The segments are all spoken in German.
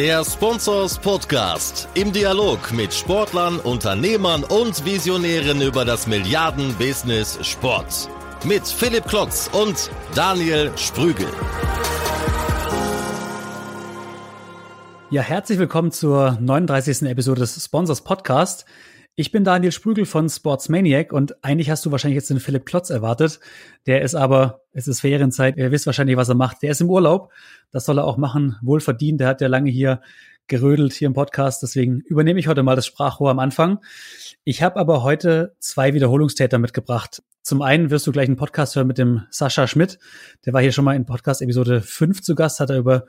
Der Sponsors Podcast im Dialog mit Sportlern, Unternehmern und Visionären über das Milliarden-Business Sport. Mit Philipp Klotz und Daniel Sprügel. Ja, herzlich willkommen zur 39. Episode des Sponsors Podcast. Ich bin Daniel Sprügel von Sportsmaniac und eigentlich hast du wahrscheinlich jetzt den Philipp Klotz erwartet. Der ist aber, es ist Ferienzeit, ihr wisst wahrscheinlich, was er macht. Der ist im Urlaub. Das soll er auch machen, wohlverdient. Der hat ja lange hier gerödelt hier im Podcast. Deswegen übernehme ich heute mal das Sprachrohr am Anfang. Ich habe aber heute zwei Wiederholungstäter mitgebracht. Zum einen wirst du gleich einen Podcast hören mit dem Sascha Schmidt. Der war hier schon mal in Podcast Episode 5 zu Gast, hat er über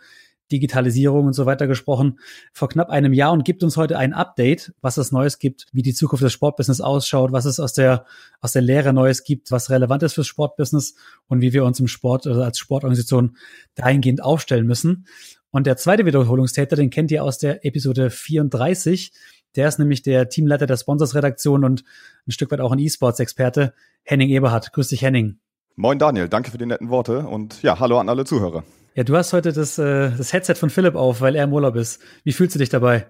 Digitalisierung und so weiter gesprochen vor knapp einem Jahr und gibt uns heute ein Update, was es Neues gibt, wie die Zukunft des Sportbusiness ausschaut, was es aus der, aus der Lehre Neues gibt, was relevant ist fürs Sportbusiness und wie wir uns im Sport also als Sportorganisation dahingehend aufstellen müssen. Und der zweite Wiederholungstäter, den kennt ihr aus der Episode 34. Der ist nämlich der Teamleiter der Sponsors-Redaktion und ein Stück weit auch ein E-Sports-Experte, Henning Eberhardt. Grüß dich, Henning. Moin Daniel, danke für die netten Worte und ja, hallo an alle Zuhörer. Ja, du hast heute das, äh, das Headset von Philipp auf, weil er im Urlaub ist. Wie fühlst du dich dabei?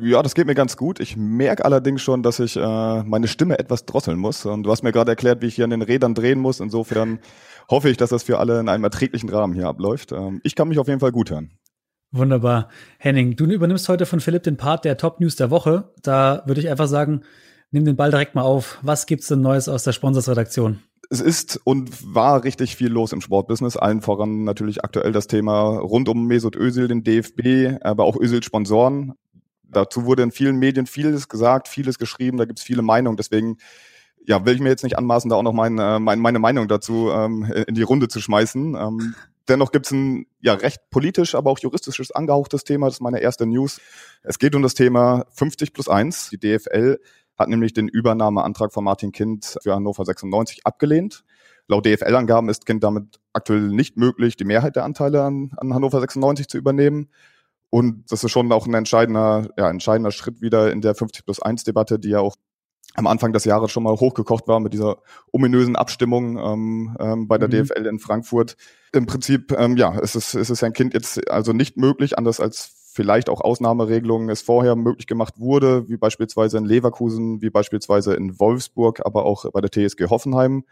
Ja, das geht mir ganz gut. Ich merke allerdings schon, dass ich äh, meine Stimme etwas drosseln muss. Und du hast mir gerade erklärt, wie ich hier an den Rädern drehen muss. Insofern hoffe ich, dass das für alle in einem erträglichen Rahmen hier abläuft. Ähm, ich kann mich auf jeden Fall gut hören. Wunderbar. Henning, du übernimmst heute von Philipp den Part der Top News der Woche. Da würde ich einfach sagen, nimm den Ball direkt mal auf. Was gibt's denn Neues aus der Sponsorsredaktion? Es ist und war richtig viel los im Sportbusiness. Allen voran natürlich aktuell das Thema rund um Mesut Özil, den DFB, aber auch Özil-Sponsoren. Dazu wurde in vielen Medien vieles gesagt, vieles geschrieben, da gibt es viele Meinungen. Deswegen ja, will ich mir jetzt nicht anmaßen, da auch noch mein, äh, mein, meine Meinung dazu ähm, in die Runde zu schmeißen. Ähm, dennoch gibt es ein ja recht politisch, aber auch juristisches angehauchtes Thema. Das ist meine erste News. Es geht um das Thema 50 plus 1. Die DFL hat nämlich den Übernahmeantrag von Martin Kind für Hannover 96 abgelehnt. Laut DFL-Angaben ist Kind damit aktuell nicht möglich, die Mehrheit der Anteile an, an Hannover 96 zu übernehmen. Und das ist schon auch ein entscheidender, ja, entscheidender Schritt wieder in der 50 plus 1 Debatte, die ja auch am Anfang des Jahres schon mal hochgekocht war mit dieser ominösen Abstimmung ähm, ähm, bei der mhm. DFL in Frankfurt. Im Prinzip, ähm, ja, es ist, es ist ein Kind jetzt also nicht möglich, anders als vielleicht auch Ausnahmeregelungen es vorher möglich gemacht wurde, wie beispielsweise in Leverkusen, wie beispielsweise in Wolfsburg, aber auch bei der TSG Hoffenheim.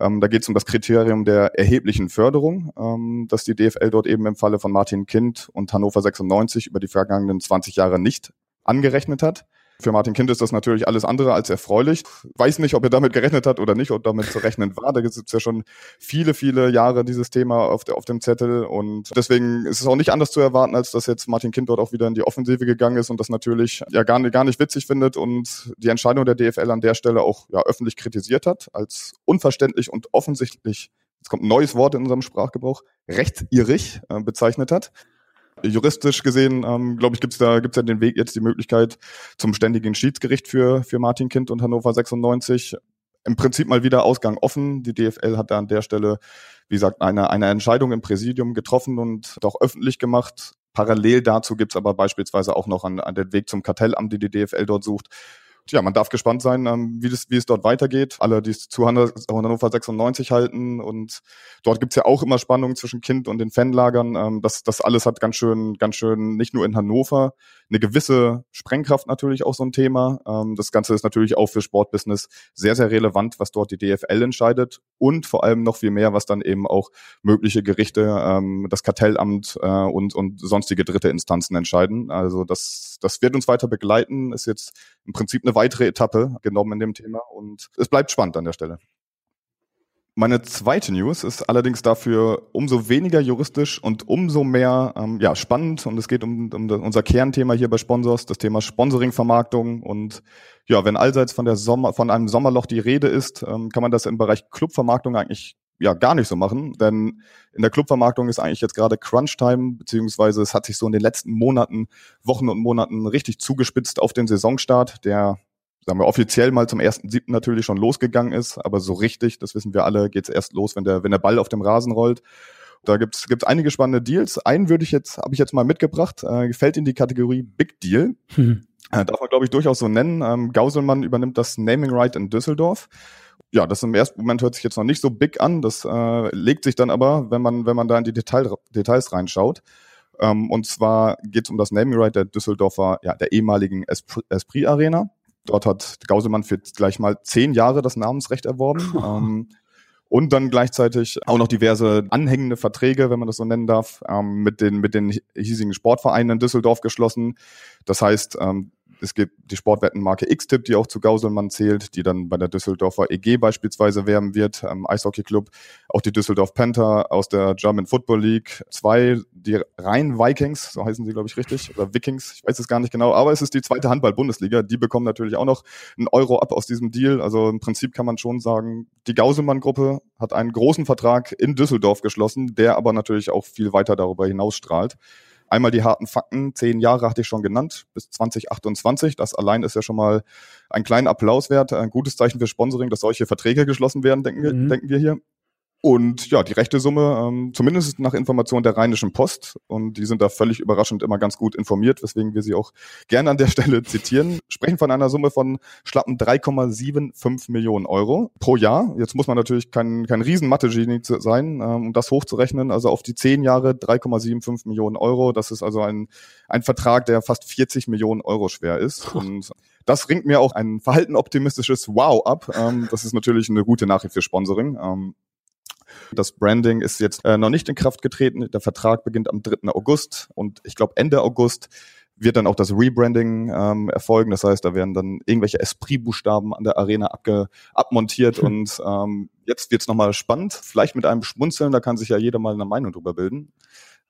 Ähm, da geht es um das Kriterium der erheblichen Förderung, ähm, dass die DFL dort eben im Falle von Martin Kind und Hannover 96 über die vergangenen 20 Jahre nicht angerechnet hat. Für Martin Kind ist das natürlich alles andere als erfreulich. Weiß nicht, ob er damit gerechnet hat oder nicht, ob damit zu rechnen war. Da gibt es ja schon viele, viele Jahre dieses Thema auf, der, auf dem Zettel. Und deswegen ist es auch nicht anders zu erwarten, als dass jetzt Martin Kind dort auch wieder in die Offensive gegangen ist und das natürlich ja gar nicht, gar nicht witzig findet und die Entscheidung der DFL an der Stelle auch ja, öffentlich kritisiert hat, als unverständlich und offensichtlich jetzt kommt ein neues Wort in unserem Sprachgebrauch, rechtsirrig äh, bezeichnet hat. Juristisch gesehen, ähm, glaube ich, gibt's da gibt's ja den Weg jetzt die Möglichkeit zum ständigen Schiedsgericht für für Martin Kind und Hannover 96. Im Prinzip mal wieder Ausgang offen. Die DFL hat da an der Stelle, wie gesagt, eine eine Entscheidung im Präsidium getroffen und auch öffentlich gemacht. Parallel dazu gibt's aber beispielsweise auch noch an, an den Weg zum Kartellamt, die die DFL dort sucht, ja, man darf gespannt sein, ähm, wie, das, wie es dort weitergeht. Alle, die es zu Hannover 96 halten. Und dort gibt's ja auch immer Spannungen zwischen Kind und den Fanlagern. Ähm, das, das alles hat ganz schön, ganz schön, nicht nur in Hannover, eine gewisse Sprengkraft natürlich auch so ein Thema. Ähm, das Ganze ist natürlich auch für Sportbusiness sehr, sehr relevant, was dort die DFL entscheidet. Und vor allem noch viel mehr, was dann eben auch mögliche Gerichte, ähm, das Kartellamt äh, und, und sonstige dritte Instanzen entscheiden. Also das, das wird uns weiter begleiten. Ist jetzt im Prinzip eine weitere Etappe genommen in dem Thema und es bleibt spannend an der Stelle. Meine zweite News ist allerdings dafür umso weniger juristisch und umso mehr ähm, ja, spannend. Und es geht um, um unser Kernthema hier bei Sponsors, das Thema Sponsoring-Vermarktung. Und ja, wenn allseits von, der Sommer, von einem Sommerloch die Rede ist, ähm, kann man das im Bereich Clubvermarktung eigentlich ja gar nicht so machen, denn in der Clubvermarktung ist eigentlich jetzt gerade Crunch-Time, beziehungsweise es hat sich so in den letzten Monaten, Wochen und Monaten richtig zugespitzt auf den Saisonstart, der, sagen wir, offiziell mal zum ersten siebten natürlich schon losgegangen ist, aber so richtig, das wissen wir alle, geht's erst los, wenn der, wenn der Ball auf dem Rasen rollt. Da gibt's gibt's einige spannende Deals. Einen würde ich jetzt, habe ich jetzt mal mitgebracht, äh, fällt in die Kategorie Big Deal. Mhm. Äh, darf man, glaube ich, durchaus so nennen. Ähm, Gauselmann übernimmt das Naming Right in Düsseldorf ja, das im ersten Moment hört sich jetzt noch nicht so big an. Das äh, legt sich dann aber, wenn man, wenn man da in die Detail, Details reinschaut. Ähm, und zwar geht es um das Naming Right der Düsseldorfer, ja, der ehemaligen Esprit Arena. Dort hat Gauselmann für gleich mal zehn Jahre das Namensrecht erworben. ähm, und dann gleichzeitig auch noch diverse anhängende Verträge, wenn man das so nennen darf, ähm, mit den mit den hiesigen Sportvereinen in Düsseldorf geschlossen. Das heißt, ähm, es gibt die Sportwettenmarke X-Tip, die auch zu Gauselmann zählt, die dann bei der Düsseldorfer EG beispielsweise werben wird, ähm, Eishockey-Club. Auch die Düsseldorf Panther aus der German Football League 2, die Rhein Vikings, so heißen sie, glaube ich, richtig, oder Vikings, ich weiß es gar nicht genau, aber es ist die zweite Handball-Bundesliga. Die bekommen natürlich auch noch einen Euro ab aus diesem Deal. Also im Prinzip kann man schon sagen, die Gauselmann-Gruppe hat einen großen Vertrag in Düsseldorf geschlossen, der aber natürlich auch viel weiter darüber hinaus strahlt. Einmal die harten Fakten, zehn Jahre hatte ich schon genannt, bis 2028. Das allein ist ja schon mal ein kleiner Applaus wert, ein gutes Zeichen für Sponsoring, dass solche Verträge geschlossen werden, denken, mhm. denken wir hier. Und ja, die rechte Summe, ähm, zumindest nach Information der Rheinischen Post, und die sind da völlig überraschend immer ganz gut informiert, weswegen wir sie auch gerne an der Stelle zitieren, sprechen von einer Summe von schlappen 3,75 Millionen Euro pro Jahr. Jetzt muss man natürlich kein, kein riesen Mathe-Genie sein, ähm, um das hochzurechnen. Also auf die zehn Jahre 3,75 Millionen Euro. Das ist also ein, ein Vertrag, der fast 40 Millionen Euro schwer ist. Und das ringt mir auch ein verhalten optimistisches Wow ab. Ähm, das ist natürlich eine gute Nachricht für Sponsoring. Ähm, das Branding ist jetzt äh, noch nicht in Kraft getreten. Der Vertrag beginnt am 3. August und ich glaube Ende August wird dann auch das Rebranding ähm, erfolgen. Das heißt, da werden dann irgendwelche Esprit-Buchstaben an der Arena abge abmontiert und ähm, jetzt wird's nochmal spannend. Vielleicht mit einem Schmunzeln, da kann sich ja jeder mal eine Meinung drüber bilden.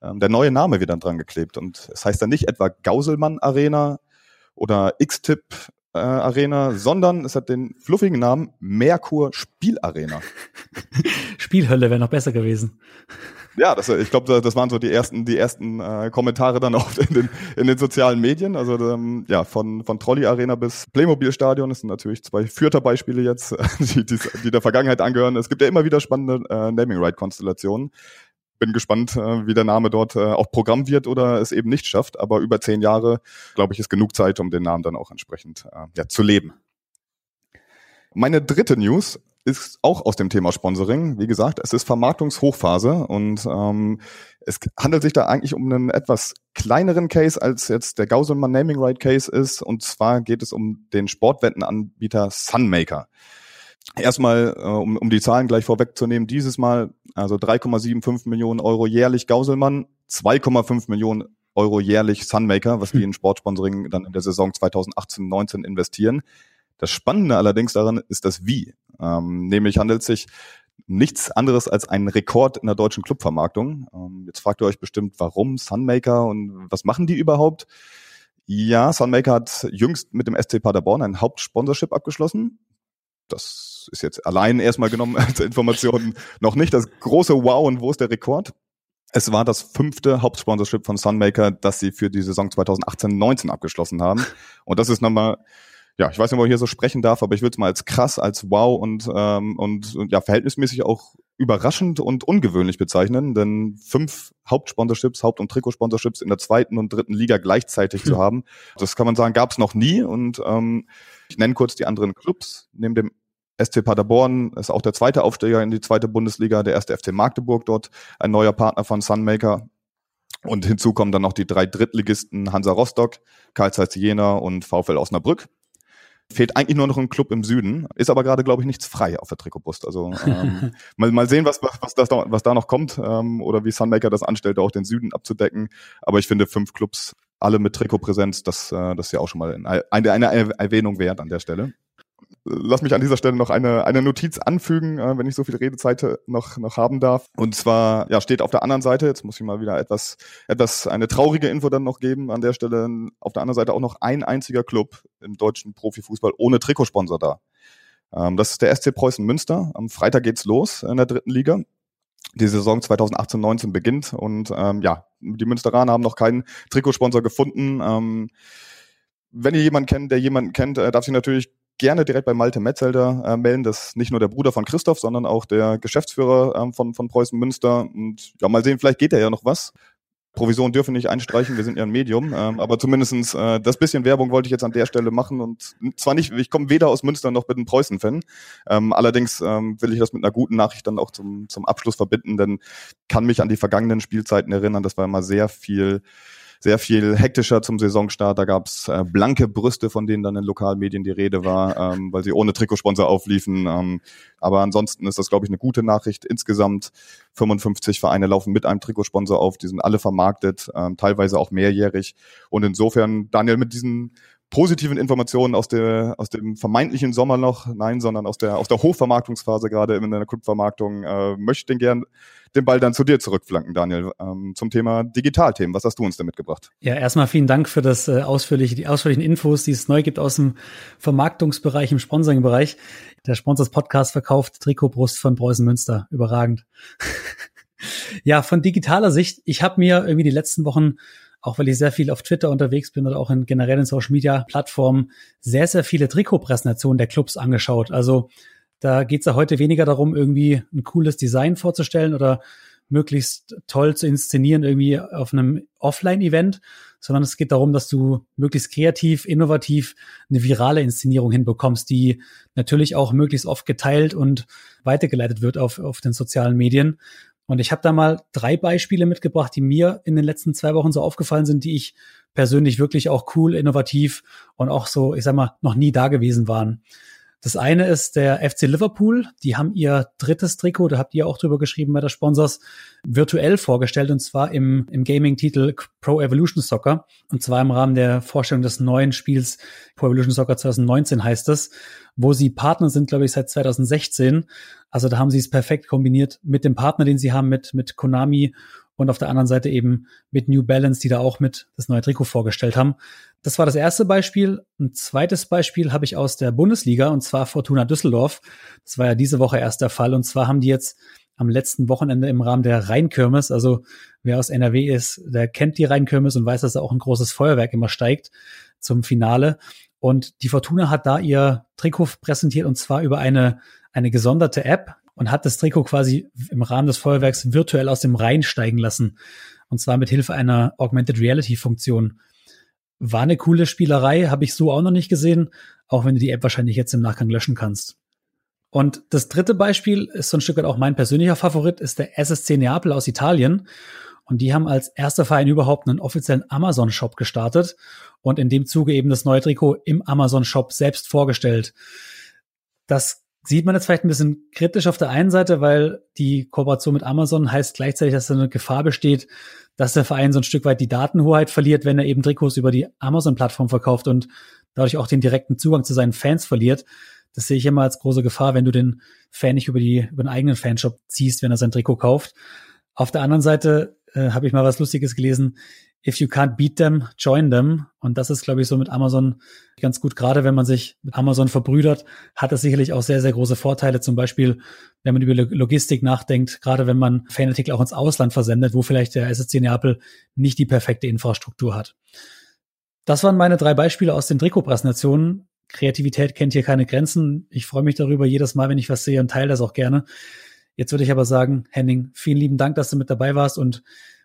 Ähm, der neue Name wird dann dran geklebt und es heißt dann nicht etwa Gauselmann Arena oder X-Tip äh, Arena, sondern es hat den fluffigen Namen Merkur Spielarena. Spielhölle wäre noch besser gewesen. Ja, das, ich glaube, das waren so die ersten, die ersten äh, Kommentare dann auch in den, in den sozialen Medien. Also ähm, ja, von, von Trolley Arena bis Playmobil Stadion. Das sind natürlich zwei Fürther-Beispiele jetzt, die, die, die der Vergangenheit angehören. Es gibt ja immer wieder spannende äh, Naming-Right-Konstellationen bin gespannt, äh, wie der Name dort äh, auch Programm wird oder es eben nicht schafft. Aber über zehn Jahre, glaube ich, ist genug Zeit, um den Namen dann auch entsprechend äh, ja, zu leben. Meine dritte News ist auch aus dem Thema Sponsoring. Wie gesagt, es ist Vermarktungshochphase und ähm, es handelt sich da eigentlich um einen etwas kleineren Case, als jetzt der Gauselmann Naming Right Case ist. Und zwar geht es um den Sportwettenanbieter Sunmaker. Erstmal, äh, um, um die Zahlen gleich vorwegzunehmen, dieses Mal also 3,75 Millionen Euro jährlich Gauselmann, 2,5 Millionen Euro jährlich Sunmaker, was die hm. in Sportsponsoring dann in der Saison 2018-19 investieren. Das Spannende allerdings daran ist das Wie. Ähm, nämlich handelt es sich nichts anderes als ein Rekord in der deutschen Clubvermarktung. Ähm, jetzt fragt ihr euch bestimmt, warum Sunmaker und was machen die überhaupt? Ja, Sunmaker hat jüngst mit dem SC Paderborn ein Hauptsponsorship abgeschlossen das ist jetzt allein erstmal genommen als Information noch nicht das große Wow und wo ist der Rekord? Es war das fünfte Hauptsponsorship von Sunmaker, das sie für die Saison 2018-19 abgeschlossen haben. Und das ist nochmal, ja, ich weiß nicht, ob ich hier so sprechen darf, aber ich würde es mal als krass, als wow und, ähm, und, und ja, verhältnismäßig auch überraschend und ungewöhnlich bezeichnen, denn fünf Hauptsponsorships, Haupt- und Trikotsponsorships in der zweiten und dritten Liga gleichzeitig hm. zu haben, das kann man sagen, gab es noch nie. Und ähm, ich nenne kurz die anderen Clubs. Neben dem SC Paderborn ist auch der zweite Aufsteiger in die zweite Bundesliga, der erste FC Magdeburg dort, ein neuer Partner von Sunmaker. Und hinzu kommen dann noch die drei Drittligisten Hansa Rostock, Karl Zeiss Jena und VfL Osnabrück. Fehlt eigentlich nur noch ein Club im Süden, ist aber gerade, glaube ich, nichts frei auf der Trikotbrust. Also ähm, mal, mal sehen, was, was, das da, was da noch kommt ähm, oder wie Sunmaker das anstellt, auch den Süden abzudecken. Aber ich finde, fünf Clubs, alle mit Trikotpräsenz, das, äh, das ist ja auch schon mal eine, eine Erwähnung wert an der Stelle lass mich an dieser Stelle noch eine, eine Notiz anfügen, äh, wenn ich so viel Redezeit noch, noch haben darf. Und zwar, ja, steht auf der anderen Seite, jetzt muss ich mal wieder etwas, etwas, eine traurige Info dann noch geben an der Stelle, auf der anderen Seite auch noch ein einziger Club im deutschen Profifußball ohne Trikotsponsor da. Ähm, das ist der SC Preußen Münster. Am Freitag geht's los in der dritten Liga. Die Saison 2018-19 beginnt und ähm, ja, die Münsteraner haben noch keinen Trikotsponsor gefunden. Ähm, wenn ihr jemanden kennt, der jemanden kennt, äh, darf sich natürlich gerne direkt bei Malte Metzelder äh, melden. Das ist nicht nur der Bruder von Christoph, sondern auch der Geschäftsführer ähm, von, von Preußen Münster. Und ja, mal sehen, vielleicht geht da ja noch was. Provision dürfen nicht einstreichen, wir sind ja ein Medium, ähm, aber zumindestens äh, das bisschen Werbung wollte ich jetzt an der Stelle machen und zwar nicht, ich komme weder aus Münster noch bin ein Preußen-Fan, ähm, allerdings ähm, will ich das mit einer guten Nachricht dann auch zum, zum Abschluss verbinden, denn kann mich an die vergangenen Spielzeiten erinnern, das war immer sehr viel sehr viel hektischer zum Saisonstart. Da gab's äh, blanke Brüste, von denen dann in Lokalmedien die Rede war, ähm, weil sie ohne Trikotsponsor aufliefen. Ähm, aber ansonsten ist das, glaube ich, eine gute Nachricht. Insgesamt 55 Vereine laufen mit einem Trikotsponsor auf. Die sind alle vermarktet, ähm, teilweise auch mehrjährig. Und insofern, Daniel, mit diesen positiven Informationen aus der aus dem vermeintlichen Sommer noch, nein, sondern aus der aus der Hochvermarktungsphase gerade in der Clubvermarktung äh, möchte ich gern den Ball dann zu dir zurückflanken, Daniel, ähm, zum Thema Digitalthemen. Was hast du uns denn mitgebracht? Ja, erstmal vielen Dank für das äh, ausführliche, die ausführlichen Infos, die es neu gibt aus dem Vermarktungsbereich, im Sponsoring-Bereich. Der Sponsors Podcast verkauft Trikotbrust von Preußen Münster. Überragend. ja, von digitaler Sicht, ich habe mir irgendwie die letzten Wochen auch weil ich sehr viel auf Twitter unterwegs bin oder auch in generell in Social Media Plattformen, sehr, sehr viele Trikotpräsentationen der Clubs angeschaut. Also da geht es ja heute weniger darum, irgendwie ein cooles Design vorzustellen oder möglichst toll zu inszenieren irgendwie auf einem Offline-Event, sondern es geht darum, dass du möglichst kreativ, innovativ eine virale Inszenierung hinbekommst, die natürlich auch möglichst oft geteilt und weitergeleitet wird auf, auf den sozialen Medien. Und ich habe da mal drei Beispiele mitgebracht, die mir in den letzten zwei Wochen so aufgefallen sind, die ich persönlich wirklich auch cool, innovativ und auch so, ich sag mal, noch nie da gewesen waren. Das eine ist der FC Liverpool. Die haben ihr drittes Trikot, da habt ihr auch drüber geschrieben bei der Sponsors, virtuell vorgestellt und zwar im, im Gaming-Titel Pro Evolution Soccer und zwar im Rahmen der Vorstellung des neuen Spiels Pro Evolution Soccer 2019 heißt es, wo sie Partner sind, glaube ich, seit 2016. Also da haben sie es perfekt kombiniert mit dem Partner, den sie haben, mit, mit Konami und auf der anderen Seite eben mit New Balance, die da auch mit das neue Trikot vorgestellt haben. Das war das erste Beispiel. Ein zweites Beispiel habe ich aus der Bundesliga und zwar Fortuna Düsseldorf. Das war ja diese Woche erst der Fall und zwar haben die jetzt am letzten Wochenende im Rahmen der Rheinkirmes, also wer aus NRW ist, der kennt die Rheinkirmes und weiß, dass da auch ein großes Feuerwerk immer steigt zum Finale. Und die Fortuna hat da ihr Trikot präsentiert und zwar über eine, eine gesonderte App, und hat das Trikot quasi im Rahmen des Feuerwerks virtuell aus dem Rhein steigen lassen. Und zwar mit Hilfe einer Augmented Reality Funktion. War eine coole Spielerei, habe ich so auch noch nicht gesehen, auch wenn du die App wahrscheinlich jetzt im Nachgang löschen kannst. Und das dritte Beispiel ist so ein Stück weit auch mein persönlicher Favorit, ist der SSC Neapel aus Italien. Und die haben als erster Verein überhaupt einen offiziellen Amazon-Shop gestartet und in dem Zuge eben das neue Trikot im Amazon-Shop selbst vorgestellt. Das sieht man jetzt vielleicht ein bisschen kritisch auf der einen Seite, weil die Kooperation mit Amazon heißt gleichzeitig, dass da eine Gefahr besteht, dass der Verein so ein Stück weit die Datenhoheit verliert, wenn er eben Trikots über die Amazon-Plattform verkauft und dadurch auch den direkten Zugang zu seinen Fans verliert. Das sehe ich immer als große Gefahr, wenn du den Fan nicht über, die, über den eigenen Fanshop ziehst, wenn er sein Trikot kauft. Auf der anderen Seite äh, habe ich mal was Lustiges gelesen if you can't beat them, join them. Und das ist, glaube ich, so mit Amazon ganz gut. Gerade wenn man sich mit Amazon verbrüdert, hat das sicherlich auch sehr, sehr große Vorteile. Zum Beispiel, wenn man über Logistik nachdenkt, gerade wenn man Fanartikel auch ins Ausland versendet, wo vielleicht der SSC Neapel nicht die perfekte Infrastruktur hat. Das waren meine drei Beispiele aus den Trikotpräsentationen. Kreativität kennt hier keine Grenzen. Ich freue mich darüber jedes Mal, wenn ich was sehe und teile das auch gerne. Jetzt würde ich aber sagen, Henning, vielen lieben Dank, dass du mit dabei warst und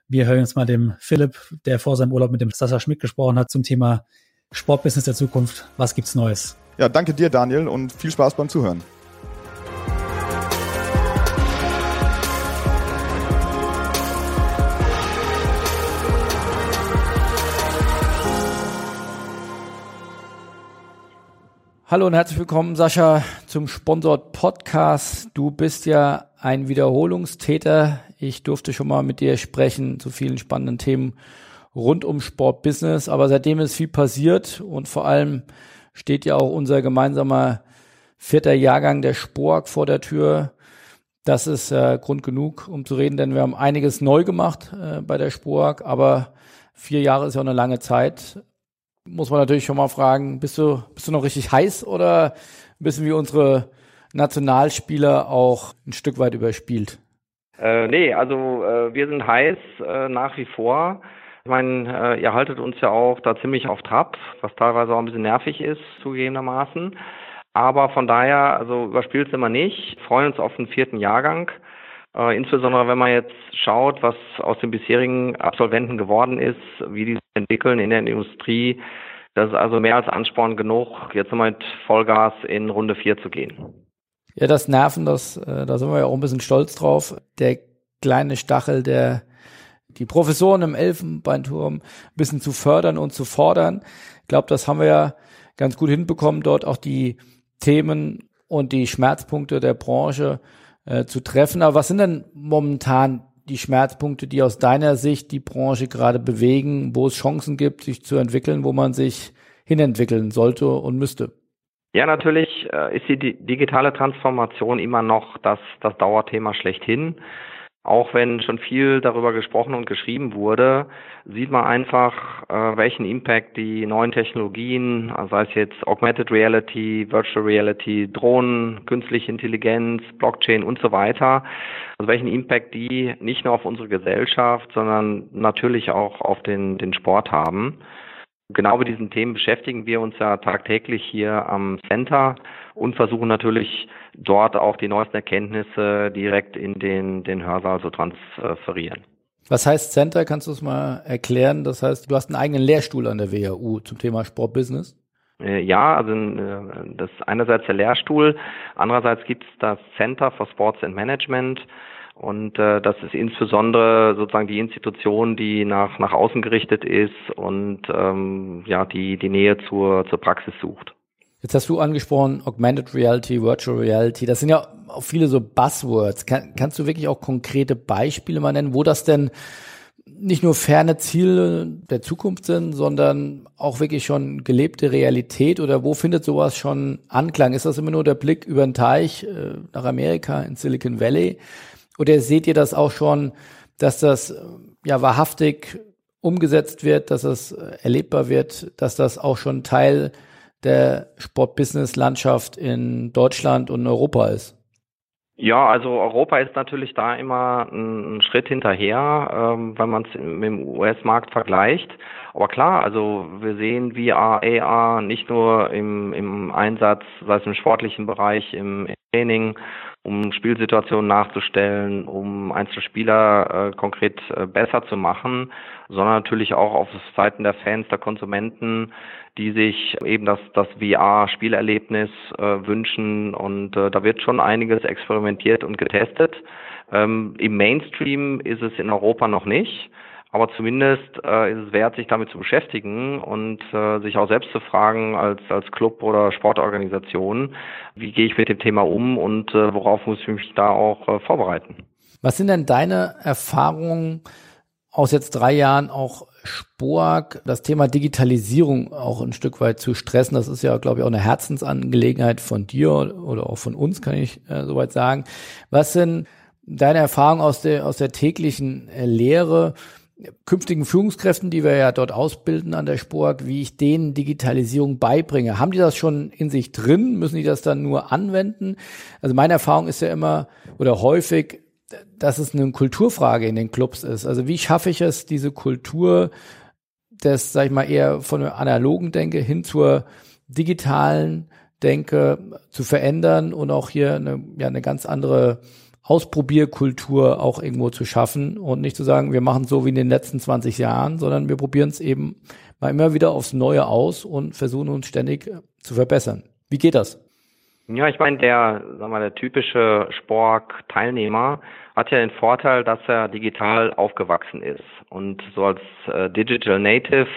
wir hören uns mal dem Philipp, der vor seinem Urlaub mit dem Sascha Schmidt gesprochen hat, zum Thema Sportbusiness der Zukunft. Was gibt's Neues? Ja, danke dir, Daniel, und viel Spaß beim Zuhören. Hallo und herzlich willkommen, Sascha, zum Sponsored Podcast. Du bist ja ein Wiederholungstäter. Ich durfte schon mal mit dir sprechen zu vielen spannenden Themen rund um Sportbusiness, aber seitdem ist viel passiert und vor allem steht ja auch unser gemeinsamer vierter Jahrgang der Spork vor der Tür. Das ist äh, Grund genug, um zu reden, denn wir haben einiges neu gemacht äh, bei der Spork, aber vier Jahre ist ja auch eine lange Zeit muss man natürlich schon mal fragen, bist du, bist du noch richtig heiß oder müssen wir unsere Nationalspieler auch ein Stück weit überspielt? Äh, nee, also äh, wir sind heiß äh, nach wie vor. Ich meine, äh, ihr haltet uns ja auch da ziemlich auf Trab, was teilweise auch ein bisschen nervig ist, zugegebenermaßen. Aber von daher, also überspielt sind wir nicht, freuen uns auf den vierten Jahrgang. Äh, insbesondere wenn man jetzt schaut, was aus den bisherigen Absolventen geworden ist, wie die sich entwickeln in der Industrie. Das ist also mehr als Ansporn genug, jetzt nochmal mit Vollgas in Runde 4 zu gehen. Ja, das Nerven, das, äh, da sind wir ja auch ein bisschen stolz drauf. Der kleine Stachel, der die Professoren im Elfenbeinturm ein bisschen zu fördern und zu fordern. Ich glaube, das haben wir ja ganz gut hinbekommen, dort auch die Themen und die Schmerzpunkte der Branche äh, zu treffen. Aber was sind denn momentan die Schmerzpunkte, die aus deiner Sicht die Branche gerade bewegen, wo es Chancen gibt, sich zu entwickeln, wo man sich hinentwickeln sollte und müsste? Ja, natürlich äh, ist die digitale Transformation immer noch das, das Dauerthema schlechthin. Auch wenn schon viel darüber gesprochen und geschrieben wurde, sieht man einfach, äh, welchen Impact die neuen Technologien, sei es jetzt Augmented Reality, Virtual Reality, Drohnen, künstliche Intelligenz, Blockchain und so weiter, also welchen Impact die nicht nur auf unsere Gesellschaft, sondern natürlich auch auf den, den Sport haben. Genau mit diesen Themen beschäftigen wir uns ja tagtäglich hier am Center und versuchen natürlich dort auch die neuesten Erkenntnisse direkt in den, den Hörsaal zu transferieren. Was heißt Center? Kannst du es mal erklären? Das heißt, du hast einen eigenen Lehrstuhl an der WHU zum Thema Sportbusiness? Äh, ja, also äh, das ist einerseits der Lehrstuhl, andererseits gibt es das Center for Sports and Management. Und äh, das ist insbesondere sozusagen die Institution, die nach, nach außen gerichtet ist und ähm, ja, die die Nähe zur, zur Praxis sucht. Jetzt hast du angesprochen, Augmented Reality, Virtual Reality, das sind ja auch viele so Buzzwords. Kann, kannst du wirklich auch konkrete Beispiele mal nennen, wo das denn nicht nur ferne Ziele der Zukunft sind, sondern auch wirklich schon gelebte Realität oder wo findet sowas schon Anklang? Ist das immer nur der Blick über den Teich äh, nach Amerika in Silicon Valley? Oder seht ihr das auch schon, dass das ja wahrhaftig umgesetzt wird, dass es erlebbar wird, dass das auch schon Teil der Sportbusiness-Landschaft in Deutschland und Europa ist? Ja, also Europa ist natürlich da immer ein, Schritt hinterher, ähm, wenn man es mit dem US-Markt vergleicht. Aber klar, also wir sehen VR, AR nicht nur im, im Einsatz, sei es im sportlichen Bereich, im Training, um Spielsituationen nachzustellen, um einzelne Spieler äh, konkret äh, besser zu machen, sondern natürlich auch auf Seiten der Fans, der Konsumenten, die sich eben das, das VR-Spielerlebnis äh, wünschen. Und äh, da wird schon einiges experimentiert und getestet. Ähm, Im Mainstream ist es in Europa noch nicht. Aber zumindest äh, ist es wert, sich damit zu beschäftigen und äh, sich auch selbst zu fragen als, als Club oder Sportorganisation, wie gehe ich mit dem Thema um und äh, worauf muss ich mich da auch äh, vorbereiten. Was sind denn deine Erfahrungen aus jetzt drei Jahren auch Spork, das Thema Digitalisierung auch ein Stück weit zu stressen. Das ist ja, glaube ich, auch eine Herzensangelegenheit von dir oder auch von uns, kann ich äh, soweit sagen. Was sind deine Erfahrungen aus der, aus der täglichen äh, Lehre? Künftigen Führungskräften, die wir ja dort ausbilden an der Spork, wie ich denen Digitalisierung beibringe. Haben die das schon in sich drin? Müssen die das dann nur anwenden? Also meine Erfahrung ist ja immer oder häufig, dass es eine Kulturfrage in den Clubs ist. Also wie schaffe ich es, diese Kultur des, sag ich mal, eher von der analogen Denke hin zur digitalen Denke zu verändern und auch hier eine, ja, eine ganz andere Ausprobierkultur auch irgendwo zu schaffen und nicht zu sagen, wir machen so wie in den letzten 20 Jahren, sondern wir probieren es eben mal immer wieder aufs Neue aus und versuchen uns ständig zu verbessern. Wie geht das? Ja, ich meine, der, sag mal, der typische Spork-Teilnehmer hat ja den Vorteil, dass er digital aufgewachsen ist. Und so als äh, Digital Native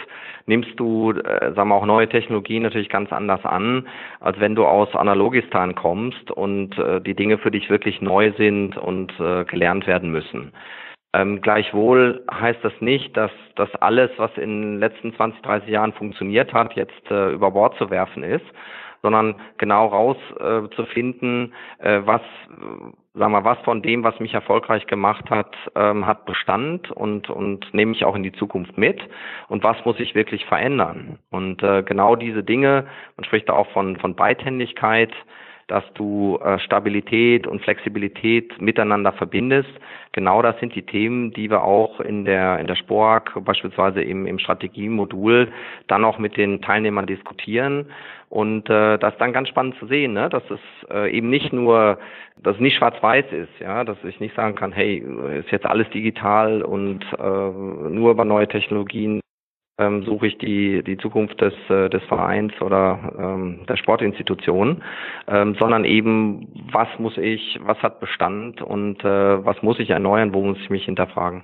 nimmst du, äh, sagen wir auch neue Technologien natürlich ganz anders an, als wenn du aus Analogistan kommst und äh, die Dinge für dich wirklich neu sind und äh, gelernt werden müssen. Ähm, gleichwohl heißt das nicht, dass das alles, was in den letzten 20, 30 Jahren funktioniert hat, jetzt äh, über Bord zu werfen ist, sondern genau rauszufinden, äh, was, sagen wir, was von dem, was mich erfolgreich gemacht hat, ähm, hat Bestand und, und nehme ich auch in die Zukunft mit und was muss ich wirklich verändern. Und äh, genau diese Dinge, man spricht da auch von, von Beidhändigkeit, dass du äh, Stabilität und Flexibilität miteinander verbindest. Genau das sind die Themen, die wir auch in der, in der Spork, beispielsweise im, im Strategiemodul, dann auch mit den Teilnehmern diskutieren. Und äh, das ist dann ganz spannend zu sehen, ne? dass es äh, eben nicht nur, dass es nicht schwarz-weiß ist, ja, dass ich nicht sagen kann, hey, ist jetzt alles digital und äh, nur über neue Technologien ähm, suche ich die, die Zukunft des, äh, des Vereins oder ähm, der Sportinstitution, ähm, sondern eben, was muss ich, was hat Bestand und äh, was muss ich erneuern, wo muss ich mich hinterfragen.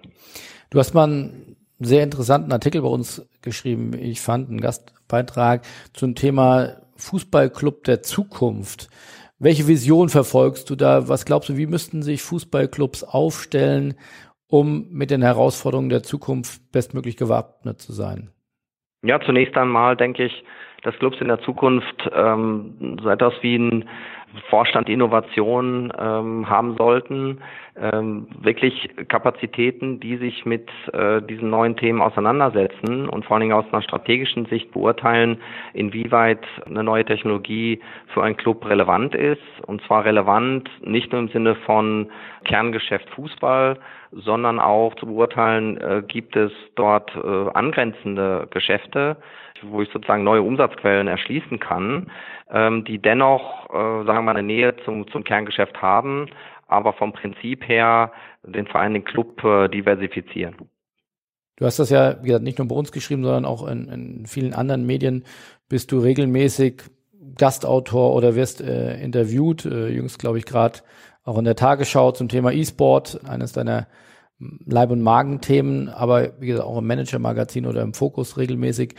Du hast mal einen sehr interessanten Artikel bei uns geschrieben, ich fand, einen Gastbeitrag zum Thema Fußballclub der Zukunft. Welche Vision verfolgst du da? Was glaubst du, wie müssten sich Fußballclubs aufstellen, um mit den Herausforderungen der Zukunft bestmöglich gewappnet zu sein? Ja, zunächst einmal denke ich, dass Clubs in der Zukunft ähm, so etwas wie ein Vorstand Innovation ähm, haben sollten, ähm, wirklich Kapazitäten, die sich mit äh, diesen neuen Themen auseinandersetzen und vor allen Dingen aus einer strategischen Sicht beurteilen, inwieweit eine neue Technologie für einen Club relevant ist. Und zwar relevant nicht nur im Sinne von Kerngeschäft Fußball, sondern auch zu beurteilen, äh, gibt es dort äh, angrenzende Geschäfte, wo ich sozusagen neue Umsatzquellen erschließen kann, ähm, die dennoch, äh, sagen wir mal, eine Nähe zum, zum Kerngeschäft haben, aber vom Prinzip her den Verein, den Club äh, diversifizieren. Du hast das ja, wie gesagt, nicht nur bei uns geschrieben, sondern auch in, in vielen anderen Medien bist du regelmäßig Gastautor oder wirst äh, interviewt. Äh, jüngst, glaube ich, gerade auch in der Tagesschau zum Thema E-Sport, eines deiner Leib- und Magenthemen, aber wie gesagt auch im Manager-Magazin oder im Fokus regelmäßig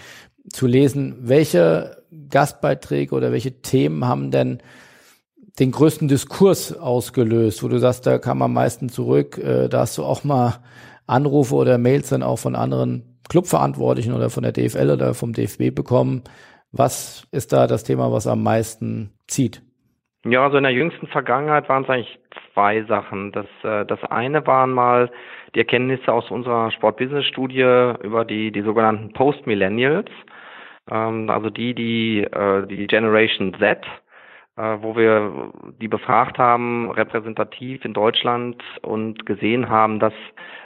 zu lesen. Welche Gastbeiträge oder welche Themen haben denn den größten Diskurs ausgelöst, wo du sagst, da kam am meisten zurück, äh, da hast du auch mal Anrufe oder Mails dann auch von anderen Clubverantwortlichen oder von der DFL oder vom DFB bekommen. Was ist da das Thema, was am meisten zieht? Ja, also in der jüngsten Vergangenheit waren es eigentlich zwei Sachen. Das, äh, das eine waren mal die Erkenntnisse aus unserer Sport-Business-Studie über die, die sogenannten Post-Millennials, ähm, also die, die, äh, die Generation Z, wo wir die befragt haben, repräsentativ in Deutschland und gesehen haben, dass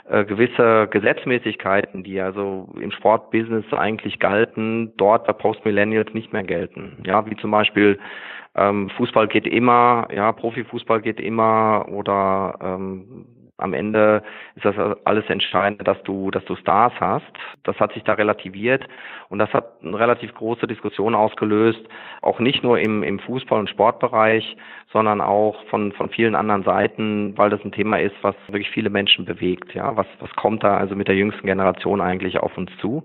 äh, gewisse Gesetzmäßigkeiten, die also im Sportbusiness eigentlich galten, dort bei Post-Millennials nicht mehr gelten. Ja, wie zum Beispiel ähm, Fußball geht immer, ja, Profifußball geht immer oder ähm, am Ende ist das alles entscheidend, dass du, dass du Stars hast. Das hat sich da relativiert und das hat eine relativ große Diskussion ausgelöst, auch nicht nur im, im Fußball- und Sportbereich, sondern auch von, von vielen anderen Seiten, weil das ein Thema ist, was wirklich viele Menschen bewegt. Ja, was, was kommt da also mit der jüngsten Generation eigentlich auf uns zu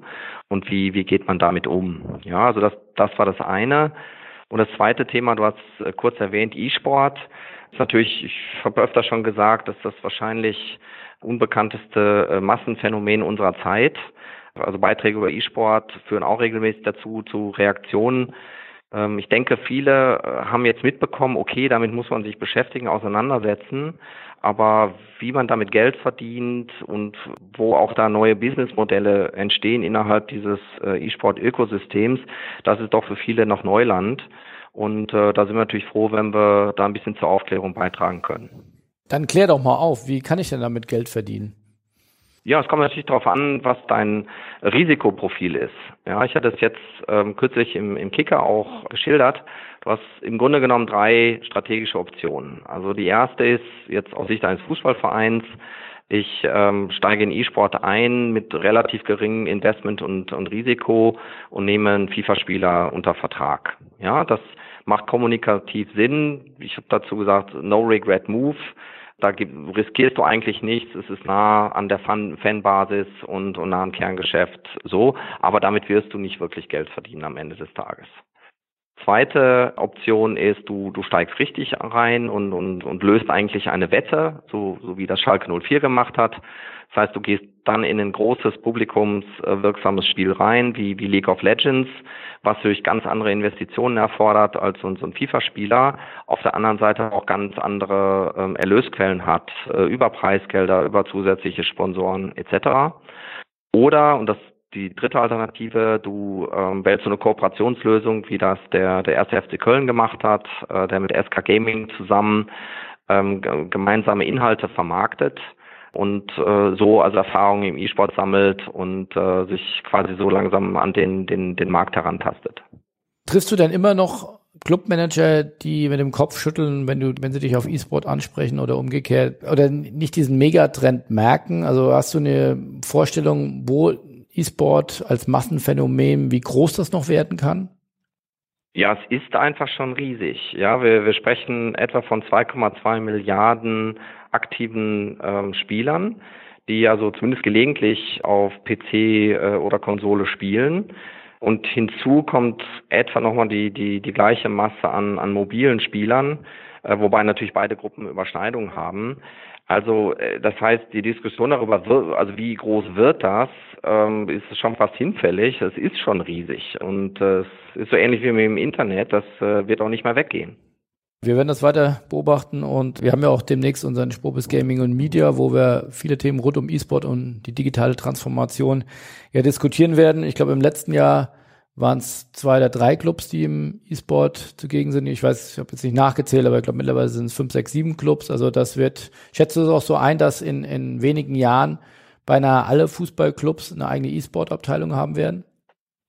und wie, wie geht man damit um? Ja, also das, das war das eine. Und das zweite Thema, du hast äh, kurz erwähnt, E-Sport. Natürlich, ich habe öfter schon gesagt, dass das wahrscheinlich unbekannteste äh, Massenphänomen unserer Zeit. Also Beiträge über E-Sport führen auch regelmäßig dazu, zu Reaktionen. Ähm, ich denke, viele äh, haben jetzt mitbekommen, okay, damit muss man sich beschäftigen, auseinandersetzen. Aber wie man damit Geld verdient und wo auch da neue Businessmodelle entstehen innerhalb dieses äh, E-Sport-Ökosystems, das ist doch für viele noch Neuland. Und äh, da sind wir natürlich froh, wenn wir da ein bisschen zur Aufklärung beitragen können. Dann klär doch mal auf, wie kann ich denn damit Geld verdienen? Ja, es kommt natürlich darauf an, was dein Risikoprofil ist. Ja, ich hatte es jetzt ähm, kürzlich im, im Kicker auch geschildert. Du hast im Grunde genommen drei strategische Optionen. Also die erste ist jetzt aus Sicht eines Fußballvereins, ich ähm, steige in E-Sport ein mit relativ geringem Investment und, und Risiko und nehme einen FIFA-Spieler unter Vertrag. Ja, das macht kommunikativ Sinn. Ich habe dazu gesagt, no regret move. Da riskierst du eigentlich nichts. Es ist nah an der Fan Fanbasis und, und nah am Kerngeschäft so. Aber damit wirst du nicht wirklich Geld verdienen am Ende des Tages. Zweite Option ist, du, du steigst richtig rein und, und, und löst eigentlich eine Wette, so, so wie das Schalke 04 gemacht hat. Das heißt, du gehst dann in ein großes publikumswirksames Spiel rein, wie, wie League of Legends, was durch ganz andere Investitionen erfordert als so, ein FIFA-Spieler. Auf der anderen Seite auch ganz andere ähm, Erlösquellen hat, äh, über Preisgelder, über zusätzliche Sponsoren etc. Oder, und das die dritte Alternative, du ähm, wählst so eine Kooperationslösung, wie das der, der erste FC Köln gemacht hat, äh, der mit SK Gaming zusammen ähm, gemeinsame Inhalte vermarktet und äh, so also Erfahrungen im E-Sport sammelt und äh, sich quasi so langsam an den, den, den Markt herantastet. Triffst du denn immer noch Clubmanager, die mit dem Kopf schütteln, wenn du, wenn sie dich auf E-Sport ansprechen oder umgekehrt oder nicht diesen Megatrend merken? Also hast du eine Vorstellung, wo E-Sport als Massenphänomen, wie groß das noch werden kann? Ja, es ist einfach schon riesig. Ja, wir, wir sprechen etwa von 2,2 Milliarden aktiven ähm, Spielern, die also zumindest gelegentlich auf PC äh, oder Konsole spielen. Und hinzu kommt etwa nochmal die, die, die gleiche Masse an, an mobilen Spielern, äh, wobei natürlich beide Gruppen Überschneidungen haben. Also äh, das heißt, die Diskussion darüber, also wie groß wird das, ähm, ist schon fast hinfällig. Es ist schon riesig und äh, es ist so ähnlich wie mit dem Internet. Das äh, wird auch nicht mehr weggehen. Wir werden das weiter beobachten und wir haben ja auch demnächst unseren Spobis Gaming und Media, wo wir viele Themen rund um E-Sport und die digitale Transformation ja diskutieren werden. Ich glaube, im letzten Jahr waren es zwei oder drei Clubs, die im E-Sport zugegen sind. Ich weiß, ich habe jetzt nicht nachgezählt, aber ich glaube mittlerweile sind es fünf, sechs, sieben Clubs. Also das wird, ich schätze es auch so ein, dass in, in wenigen Jahren beinahe alle Fußballclubs eine eigene E-Sport-Abteilung haben werden?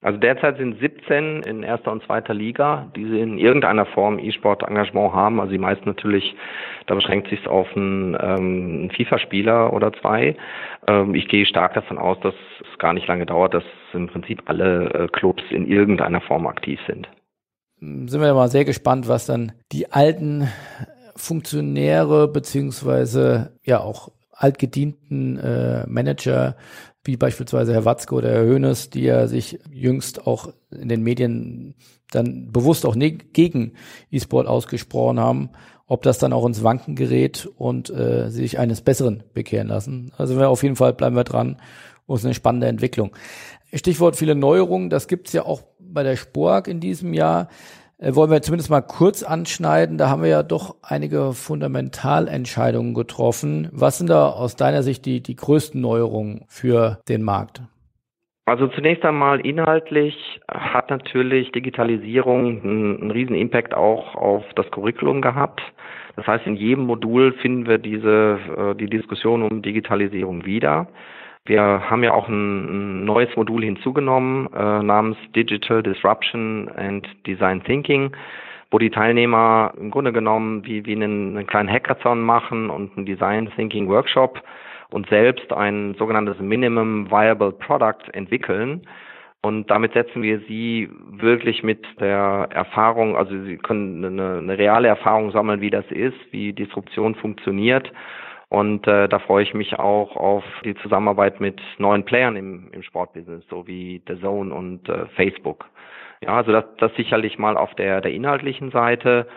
Also derzeit sind 17 in erster und zweiter Liga, die in irgendeiner Form E-Sport-Engagement haben. Also die meisten natürlich, da beschränkt sich auf einen, ähm, FIFA-Spieler oder zwei. Ähm, ich gehe stark davon aus, dass es gar nicht lange dauert, dass im Prinzip alle äh, Clubs in irgendeiner Form aktiv sind. Sind wir mal sehr gespannt, was dann die alten Funktionäre beziehungsweise ja auch altgedienten äh, Manager wie beispielsweise Herr Watzke oder Herr Hönes, die ja sich jüngst auch in den Medien dann bewusst auch gegen E-Sport ausgesprochen haben, ob das dann auch ins Wanken gerät und äh, sich eines Besseren bekehren lassen. Also wir auf jeden Fall bleiben wir dran und es ist eine spannende Entwicklung. Stichwort viele Neuerungen, das gibt's ja auch bei der Spork in diesem Jahr. Äh, wollen wir zumindest mal kurz anschneiden. Da haben wir ja doch einige Fundamentalentscheidungen getroffen. Was sind da aus deiner Sicht die, die größten Neuerungen für den Markt? Also zunächst einmal inhaltlich hat natürlich Digitalisierung einen, einen riesen Impact auch auf das Curriculum gehabt. Das heißt, in jedem Modul finden wir diese, äh, die Diskussion um Digitalisierung wieder. Wir haben ja auch ein, neues Modul hinzugenommen äh, namens Digital Disruption and Design Thinking, wo die Teilnehmer im Grunde genommen wie, wie einen, einen kleinen Hackathon machen und einen Design Thinking Workshop und selbst ein sogenanntes Minimum Viable Product entwickeln. Und damit setzen wir sie wirklich mit der Erfahrung, also sie können eine, eine reale Erfahrung sammeln, wie das ist, wie Disruption funktioniert und äh, da freue ich mich auch auf die Zusammenarbeit mit neuen Playern im, im Sportbusiness, so wie The Zone und äh, Facebook. Ja, also das, das sicherlich mal auf der, der inhaltlichen Seite.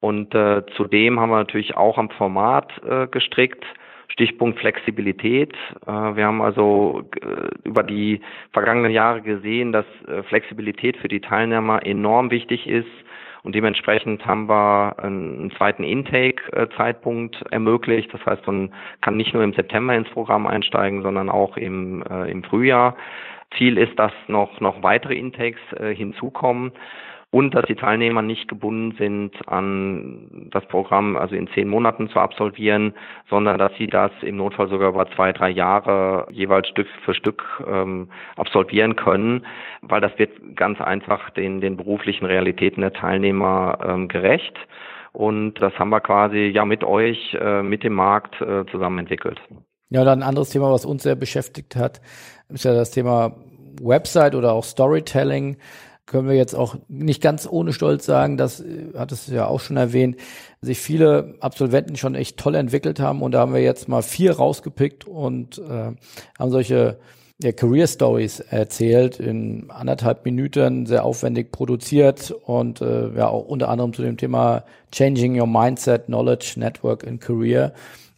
Und äh, zudem haben wir natürlich auch am Format äh, gestrickt. Stichpunkt Flexibilität. Äh, wir haben also äh, über die vergangenen Jahre gesehen, dass äh, Flexibilität für die Teilnehmer enorm wichtig ist und dementsprechend haben wir einen zweiten Intake-Zeitpunkt ermöglicht. Das heißt, man kann nicht nur im September ins Programm einsteigen, sondern auch im, äh, im Frühjahr. Ziel ist, dass noch, noch weitere Intakes äh, hinzukommen und dass die Teilnehmer nicht gebunden sind an das Programm, also in zehn Monaten zu absolvieren, sondern dass sie das im Notfall sogar über zwei, drei Jahre jeweils Stück für Stück ähm, absolvieren können, weil das wird ganz einfach den, den beruflichen Realitäten der Teilnehmer ähm, gerecht. Und das haben wir quasi ja mit euch, äh, mit dem Markt äh, zusammen entwickelt. Ja, dann ein anderes Thema, was uns sehr beschäftigt hat, ist ja das Thema Website oder auch Storytelling können wir jetzt auch nicht ganz ohne Stolz sagen, das äh, hat es ja auch schon erwähnt, sich viele Absolventen schon echt toll entwickelt haben und da haben wir jetzt mal vier rausgepickt und äh, haben solche ja, Career Stories erzählt in anderthalb Minuten, sehr aufwendig produziert und äh, ja auch unter anderem zu dem Thema Changing Your Mindset, Knowledge, Network and Career.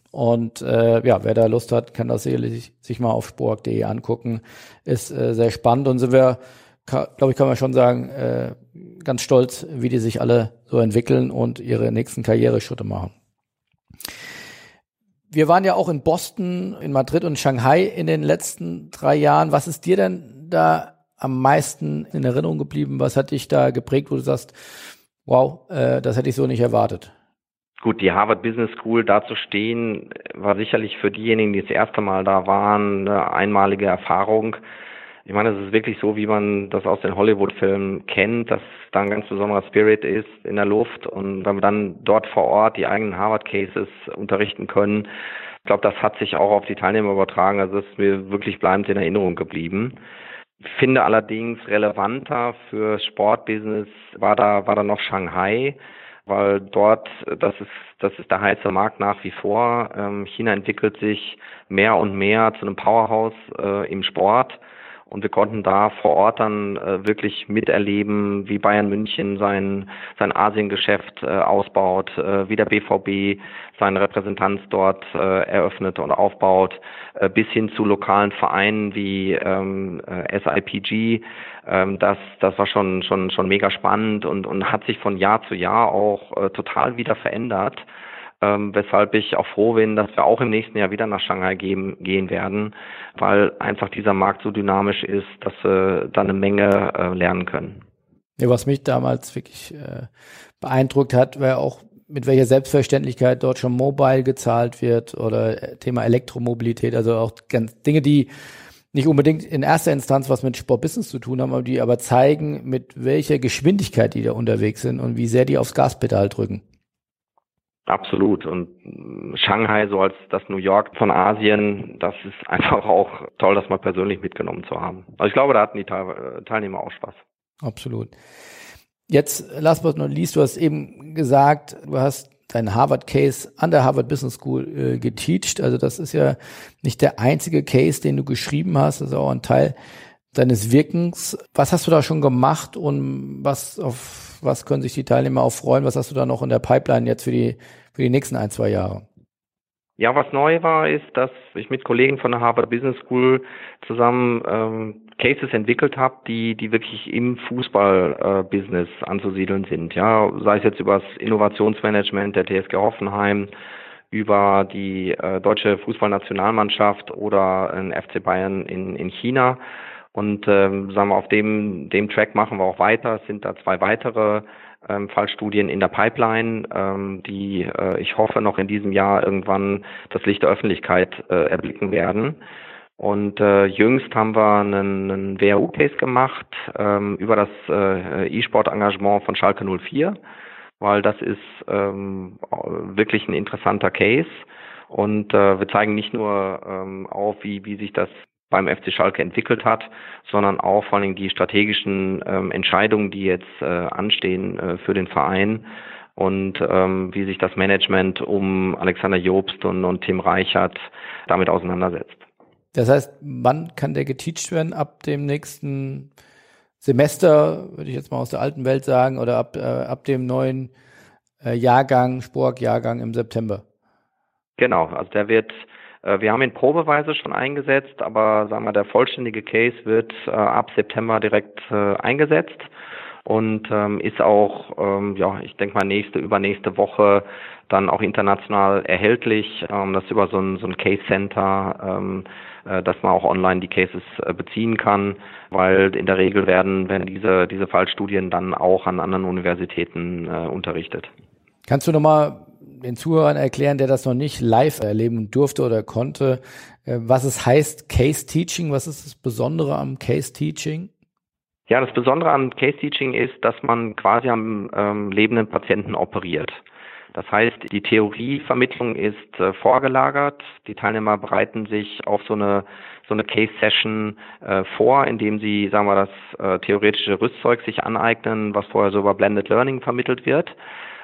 Und äh, ja, wer da Lust hat, kann das sicherlich sich mal auf spork.de angucken. Ist äh, sehr spannend und sind wir glaube ich, kann man schon sagen, äh, ganz stolz, wie die sich alle so entwickeln und ihre nächsten Karriereschritte machen. Wir waren ja auch in Boston, in Madrid und Shanghai in den letzten drei Jahren. Was ist dir denn da am meisten in Erinnerung geblieben? Was hat dich da geprägt, wo du sagst, wow, äh, das hätte ich so nicht erwartet? Gut, die Harvard Business School da zu stehen, war sicherlich für diejenigen, die das erste Mal da waren, eine einmalige Erfahrung. Ich meine, es ist wirklich so, wie man das aus den Hollywood-Filmen kennt, dass da ein ganz besonderer Spirit ist in der Luft und wenn wir dann dort vor Ort die eigenen Harvard-Cases unterrichten können, ich glaube, das hat sich auch auf die Teilnehmer übertragen. Also das ist mir wirklich bleibend in Erinnerung geblieben. Ich finde allerdings relevanter für Sportbusiness war da, war da noch Shanghai, weil dort, das ist, das ist der heiße Markt nach wie vor. Ähm, China entwickelt sich mehr und mehr zu einem Powerhouse äh, im Sport. Und wir konnten da vor Ort dann äh, wirklich miterleben, wie Bayern München sein, sein Asiengeschäft äh, ausbaut, äh, wie der BVB seine Repräsentanz dort äh, eröffnet und aufbaut, äh, bis hin zu lokalen Vereinen wie ähm, äh, SIPG. Ähm, das, das war schon, schon, schon mega spannend und, und hat sich von Jahr zu Jahr auch total wieder verändert ähm, weshalb ich auch froh bin, dass wir auch im nächsten Jahr wieder nach Shanghai gehen, gehen werden, weil einfach dieser Markt so dynamisch ist, dass wir da eine Menge äh, lernen können. Ja, was mich damals wirklich äh, beeindruckt hat, war auch mit welcher Selbstverständlichkeit dort schon mobile gezahlt wird oder äh, Thema Elektromobilität, also auch ganz Dinge, die nicht unbedingt in erster Instanz was mit Sportbusiness zu tun haben, aber die aber zeigen, mit welcher Geschwindigkeit die da unterwegs sind und wie sehr die aufs Gaspedal drücken. Absolut. Und Shanghai so als das New York von Asien, das ist einfach auch toll, das mal persönlich mitgenommen zu haben. Also ich glaube, da hatten die Teilnehmer auch Spaß. Absolut. Jetzt, last but not least, du hast eben gesagt, du hast deinen Harvard Case an der Harvard Business School äh, geteacht. Also das ist ja nicht der einzige Case, den du geschrieben hast, das ist auch ein Teil deines Wirkens. Was hast du da schon gemacht und was auf was können sich die Teilnehmer auch freuen? Was hast du da noch in der Pipeline jetzt für die für die nächsten ein, zwei Jahre? Ja, was neu war, ist, dass ich mit Kollegen von der Harvard Business School zusammen ähm, Cases entwickelt habe, die, die wirklich im Fußball-Business äh, anzusiedeln sind. Ja, sei es jetzt über das Innovationsmanagement der TSG Hoffenheim, über die äh, deutsche Fußballnationalmannschaft oder ein FC Bayern in, in China. Und ähm, sagen wir, auf dem, dem Track machen wir auch weiter. Es sind da zwei weitere ähm, Fallstudien in der Pipeline, ähm, die äh, ich hoffe noch in diesem Jahr irgendwann das Licht der Öffentlichkeit äh, erblicken werden. Und äh, jüngst haben wir einen, einen WHU-Case gemacht ähm, über das äh, E-Sport-Engagement von Schalke 04, weil das ist ähm, wirklich ein interessanter Case. Und äh, wir zeigen nicht nur ähm, auf, wie, wie sich das beim FC Schalke entwickelt hat, sondern auch vor allem die strategischen ähm, Entscheidungen, die jetzt äh, anstehen äh, für den Verein und ähm, wie sich das Management um Alexander Jobst und, und Tim Reichert damit auseinandersetzt. Das heißt, wann kann der geteacht werden? Ab dem nächsten Semester, würde ich jetzt mal aus der alten Welt sagen, oder ab, äh, ab dem neuen äh, Jahrgang, Spork-Jahrgang im September? Genau, also der wird wir haben ihn probeweise schon eingesetzt, aber sagen wir, der vollständige Case wird äh, ab September direkt äh, eingesetzt und ähm, ist auch, ähm, ja, ich denke mal nächste, übernächste Woche dann auch international erhältlich. Ähm, das über so ein, so ein Case Center, ähm, äh, dass man auch online die Cases äh, beziehen kann, weil in der Regel werden, werden diese, diese Fallstudien dann auch an anderen Universitäten äh, unterrichtet. Kannst du nochmal den Zuhörern erklären, der das noch nicht live erleben durfte oder konnte, äh, was es heißt Case Teaching? Was ist das Besondere am Case Teaching? Ja, das Besondere am Case Teaching ist, dass man quasi am ähm, lebenden Patienten operiert. Das heißt, die Theorievermittlung ist äh, vorgelagert. Die Teilnehmer bereiten sich auf so eine so eine Case Session äh, vor, indem sie, sagen wir, das äh, theoretische Rüstzeug sich aneignen, was vorher so über Blended Learning vermittelt wird.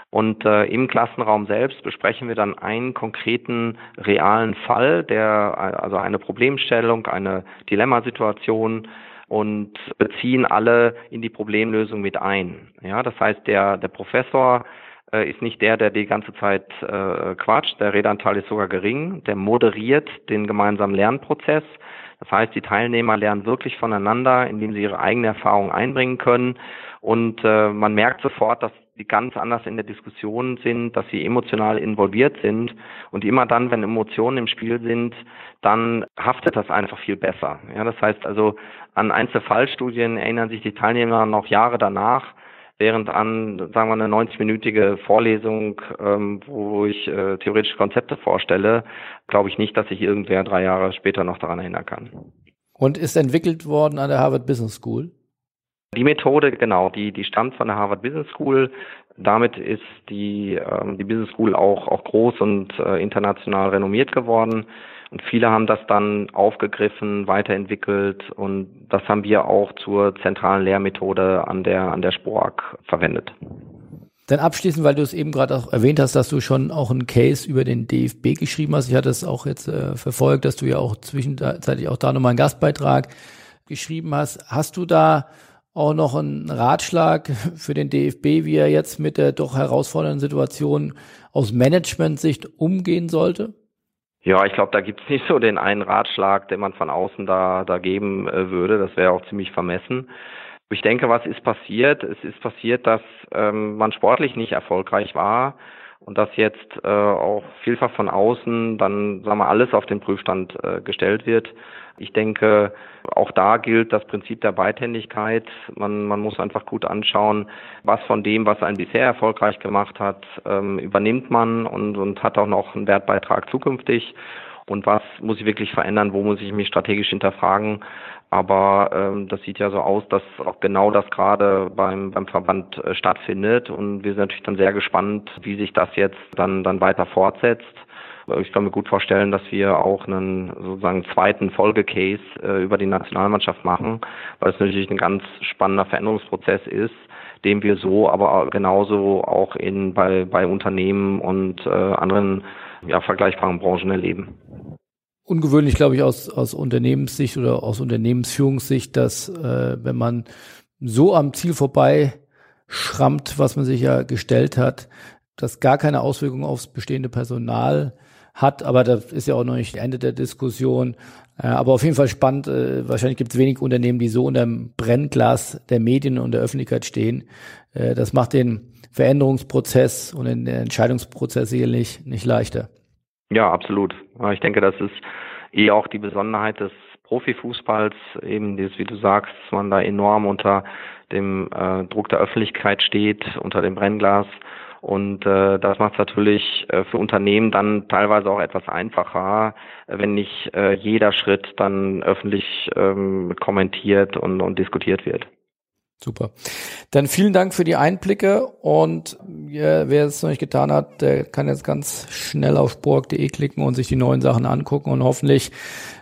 Und äh, im Klassenraum selbst besprechen wir dann einen konkreten realen Fall, der also eine Problemstellung, eine Dilemmasituation und beziehen alle in die Problemlösung mit ein. Ja, das heißt, der der Professor äh, ist nicht der, der die ganze Zeit äh, quatscht. Der Redanteil ist sogar gering. Der moderiert den gemeinsamen Lernprozess. Das heißt, die Teilnehmer lernen wirklich voneinander, indem sie ihre eigene Erfahrung einbringen können. Und äh, man merkt sofort, dass die ganz anders in der Diskussion sind, dass sie emotional involviert sind und immer dann, wenn Emotionen im Spiel sind, dann haftet das einfach viel besser. Ja, das heißt also, an einzelne erinnern sich die Teilnehmer noch Jahre danach, während an, sagen wir, eine 90-minütige Vorlesung, ähm, wo ich äh, theoretische Konzepte vorstelle, glaube ich nicht, dass sich irgendwer drei Jahre später noch daran erinnern kann. Und ist entwickelt worden an der Harvard Business School? Die Methode, genau, die, die stammt von der Harvard Business School. Damit ist die, ähm, die Business School auch, auch groß und äh, international renommiert geworden. Und viele haben das dann aufgegriffen, weiterentwickelt und das haben wir auch zur zentralen Lehrmethode an der, an der SPOAG verwendet. Dann abschließend, weil du es eben gerade auch erwähnt hast, dass du schon auch einen Case über den DFB geschrieben hast. Ich hatte es auch jetzt äh, verfolgt, dass du ja auch zwischenzeitlich auch da nochmal einen Gastbeitrag geschrieben hast. Hast du da auch noch einen Ratschlag für den DFB, wie er jetzt mit der doch herausfordernden Situation aus Management-Sicht umgehen sollte? Ja, ich glaube, da gibt es nicht so den einen Ratschlag, den man von außen da, da geben äh, würde. Das wäre auch ziemlich vermessen. Ich denke, was ist passiert? Es ist passiert, dass ähm, man sportlich nicht erfolgreich war und dass jetzt äh, auch vielfach von außen dann, sagen wir, alles auf den Prüfstand äh, gestellt wird. Ich denke, auch da gilt das Prinzip der Beidhändigkeit. Man, man muss einfach gut anschauen, was von dem, was einen bisher erfolgreich gemacht hat, ähm, übernimmt man und, und hat auch noch einen Wertbeitrag zukünftig. Und was muss ich wirklich verändern? Wo muss ich mich strategisch hinterfragen? Aber ähm, das sieht ja so aus, dass auch genau das gerade beim, beim Verband äh, stattfindet. Und wir sind natürlich dann sehr gespannt, wie sich das jetzt dann, dann weiter fortsetzt. Ich kann mir gut vorstellen, dass wir auch einen sozusagen zweiten Folgecase äh, über die Nationalmannschaft machen, weil es natürlich ein ganz spannender Veränderungsprozess ist, den wir so, aber genauso auch in bei, bei Unternehmen und äh, anderen ja, vergleichbaren Branchen erleben. Ungewöhnlich, glaube ich, aus, aus Unternehmenssicht oder aus Unternehmensführungssicht, dass äh, wenn man so am Ziel vorbei schrammt, was man sich ja gestellt hat, das gar keine Auswirkungen aufs bestehende Personal hat, aber das ist ja auch noch nicht Ende der Diskussion. Äh, aber auf jeden Fall spannend. Äh, wahrscheinlich gibt es wenig Unternehmen, die so unter dem Brennglas der Medien und der Öffentlichkeit stehen. Äh, das macht den Veränderungsprozess und den Entscheidungsprozess sicherlich nicht leichter. Ja, absolut. Ich denke, das ist eh auch die Besonderheit des Profifußballs, eben dieses, wie du sagst, dass man da enorm unter dem Druck der Öffentlichkeit steht, unter dem Brennglas. Und äh, das macht es natürlich äh, für Unternehmen dann teilweise auch etwas einfacher, wenn nicht äh, jeder Schritt dann öffentlich ähm, kommentiert und, und diskutiert wird. Super. Dann vielen Dank für die Einblicke und ja, wer es noch nicht getan hat, der kann jetzt ganz schnell auf spork.de klicken und sich die neuen Sachen angucken und hoffentlich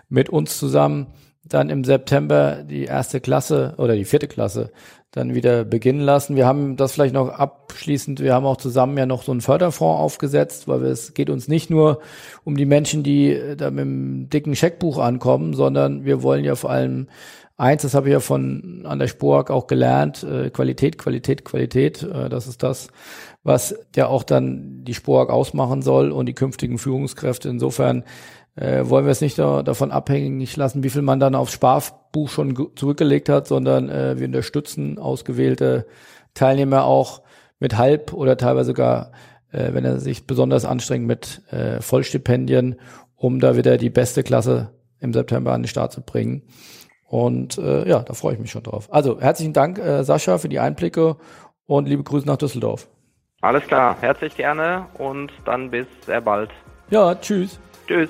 mit uns zusammen dann im September die erste Klasse oder die vierte Klasse dann wieder beginnen lassen. Wir haben das vielleicht noch abschließend, wir haben auch zusammen ja noch so einen Förderfonds aufgesetzt, weil es geht uns nicht nur um die Menschen, die da mit dem dicken Scheckbuch ankommen, sondern wir wollen ja vor allem Eins, das habe ich ja von an der Spork auch gelernt, äh, Qualität, Qualität, Qualität, äh, das ist das, was ja auch dann die Spork ausmachen soll und die künftigen Führungskräfte. Insofern äh, wollen wir es nicht da, davon abhängig lassen, wie viel man dann aufs Sparbuch schon zurückgelegt hat, sondern äh, wir unterstützen ausgewählte Teilnehmer auch mit halb oder teilweise sogar, äh, wenn er sich besonders anstrengt, mit äh, Vollstipendien, um da wieder die beste Klasse im September an den Start zu bringen. Und äh, ja, da freue ich mich schon drauf. Also herzlichen Dank, äh, Sascha, für die Einblicke und liebe Grüße nach Düsseldorf. Alles klar, herzlich gerne und dann bis sehr bald. Ja, tschüss. Tschüss.